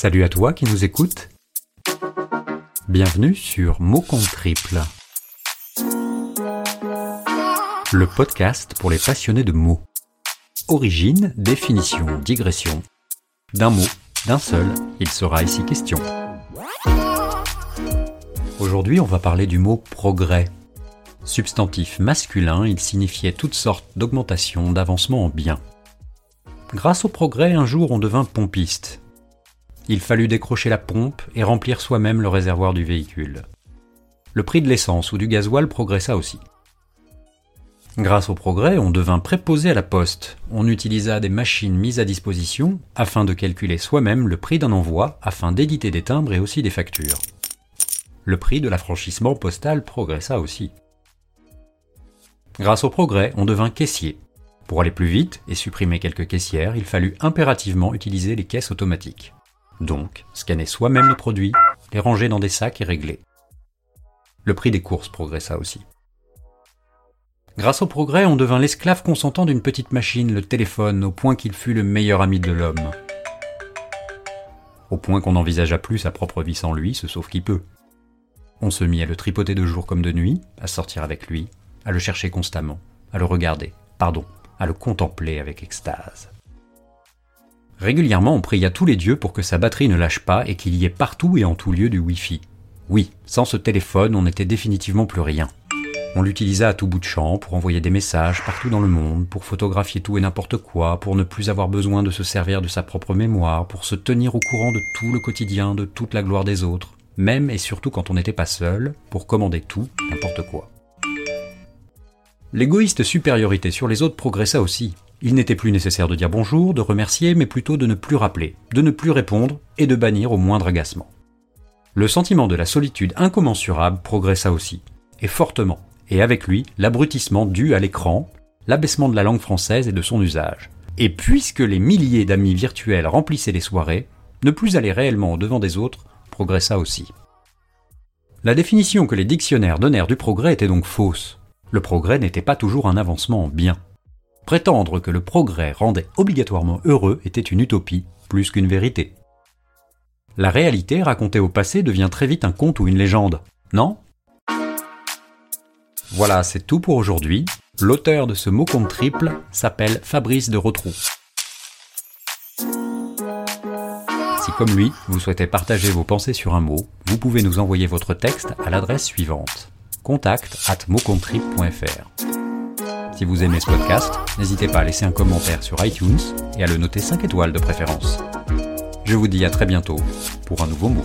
Salut à toi qui nous écoutes. Bienvenue sur Mots compte triple. Le podcast pour les passionnés de mots. Origine, définition, digression. D'un mot, d'un seul, il sera ici question. Aujourd'hui, on va parler du mot progrès. Substantif masculin, il signifiait toutes sortes d'augmentation, d'avancement en bien. Grâce au progrès, un jour on devint pompiste. Il fallut décrocher la pompe et remplir soi-même le réservoir du véhicule. Le prix de l'essence ou du gasoil progressa aussi. Grâce au progrès, on devint préposé à la poste. On utilisa des machines mises à disposition afin de calculer soi-même le prix d'un envoi, afin d'éditer des timbres et aussi des factures. Le prix de l'affranchissement postal progressa aussi. Grâce au progrès, on devint caissier. Pour aller plus vite et supprimer quelques caissières, il fallut impérativement utiliser les caisses automatiques. Donc, scanner soi-même les produits, les ranger dans des sacs et régler. Le prix des courses progressa aussi. Grâce au progrès, on devint l'esclave consentant d'une petite machine, le téléphone, au point qu'il fut le meilleur ami de l'homme. Au point qu'on n'envisagea plus sa propre vie sans lui, se sauve qui peut. On se mit à le tripoter de jour comme de nuit, à sortir avec lui, à le chercher constamment, à le regarder, pardon, à le contempler avec extase. Régulièrement, on pria tous les dieux pour que sa batterie ne lâche pas et qu'il y ait partout et en tout lieu du Wi-Fi. Oui, sans ce téléphone, on n'était définitivement plus rien. On l'utilisa à tout bout de champ pour envoyer des messages partout dans le monde, pour photographier tout et n'importe quoi, pour ne plus avoir besoin de se servir de sa propre mémoire, pour se tenir au courant de tout le quotidien, de toute la gloire des autres, même et surtout quand on n'était pas seul, pour commander tout, n'importe quoi. L'égoïste supériorité sur les autres progressa aussi. Il n'était plus nécessaire de dire bonjour, de remercier, mais plutôt de ne plus rappeler, de ne plus répondre et de bannir au moindre agacement. Le sentiment de la solitude incommensurable progressa aussi, et fortement, et avec lui l'abrutissement dû à l'écran, l'abaissement de la langue française et de son usage. Et puisque les milliers d'amis virtuels remplissaient les soirées, ne plus aller réellement au devant des autres progressa aussi. La définition que les dictionnaires donnèrent du progrès était donc fausse. Le progrès n'était pas toujours un avancement en bien. Prétendre que le progrès rendait obligatoirement heureux était une utopie, plus qu'une vérité. La réalité racontée au passé devient très vite un conte ou une légende, non? Voilà, c'est tout pour aujourd'hui. L'auteur de ce mot compte triple s'appelle Fabrice de Rotrou. Si comme lui, vous souhaitez partager vos pensées sur un mot, vous pouvez nous envoyer votre texte à l'adresse suivante contact at Si vous aimez ce podcast, n'hésitez pas à laisser un commentaire sur iTunes et à le noter 5 étoiles de préférence. Je vous dis à très bientôt pour un nouveau mot.